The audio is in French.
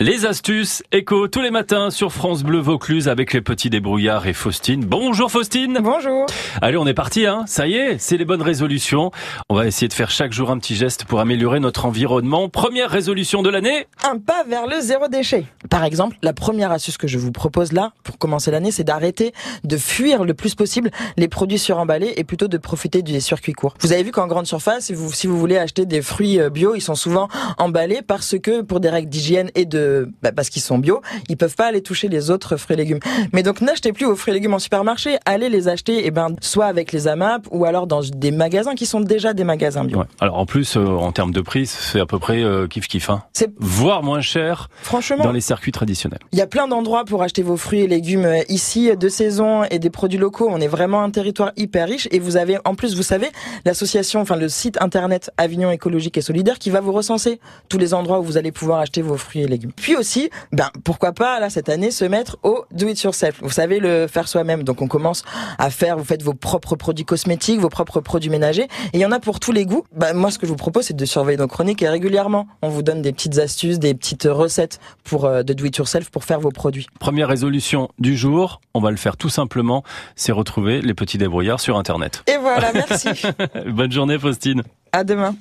Les astuces écho tous les matins sur France Bleu Vaucluse avec les petits débrouillards et Faustine. Bonjour Faustine. Bonjour. Allez, on est parti, hein. Ça y est, c'est les bonnes résolutions. On va essayer de faire chaque jour un petit geste pour améliorer notre environnement. Première résolution de l'année. Un pas vers le zéro déchet. Par exemple, la première astuce que je vous propose là, pour commencer l'année, c'est d'arrêter de fuir le plus possible les produits suremballés et plutôt de profiter des circuits courts. Vous avez vu qu'en grande surface, si vous, si vous voulez acheter des fruits euh, bio, ils sont souvent emballés parce que pour des règles d'hygiène et de bah, parce qu'ils sont bio, ils peuvent pas aller toucher les autres fruits et légumes. Mais donc n'achetez plus vos fruits et légumes en supermarché, allez les acheter et eh ben soit avec les AMAP ou alors dans des magasins qui sont déjà des magasins bio. Alors en plus euh, en termes de prix, c'est à peu près euh, kiff kiff hein. C'est voire moins cher Franchement, dans les circuits traditionnels. Il y a plein d'endroits pour acheter vos fruits et légumes euh, ici de saison et des produits locaux. On est vraiment un territoire hyper riche et vous avez en plus vous savez l'association enfin le site internet Avignon écologique et solidaire qui va vous recenser tous les endroits où vous allez pouvoir acheter vos fruits et légumes. Puis aussi, ben pourquoi pas là cette année se mettre au do it yourself. Vous savez le faire soi-même. Donc on commence à faire, vous faites vos propres produits cosmétiques, vos propres produits ménagers et il y en a pour tous les goûts. Ben, moi ce que je vous propose c'est de surveiller nos chroniques et régulièrement on vous donne des petites astuces, des petites recettes pour euh, de do it yourself pour faire vos produits. Première résolution du jour, on va le faire tout simplement, c'est retrouver les petits débrouillards sur internet. Et voilà, merci. Bonne journée Faustine. À demain.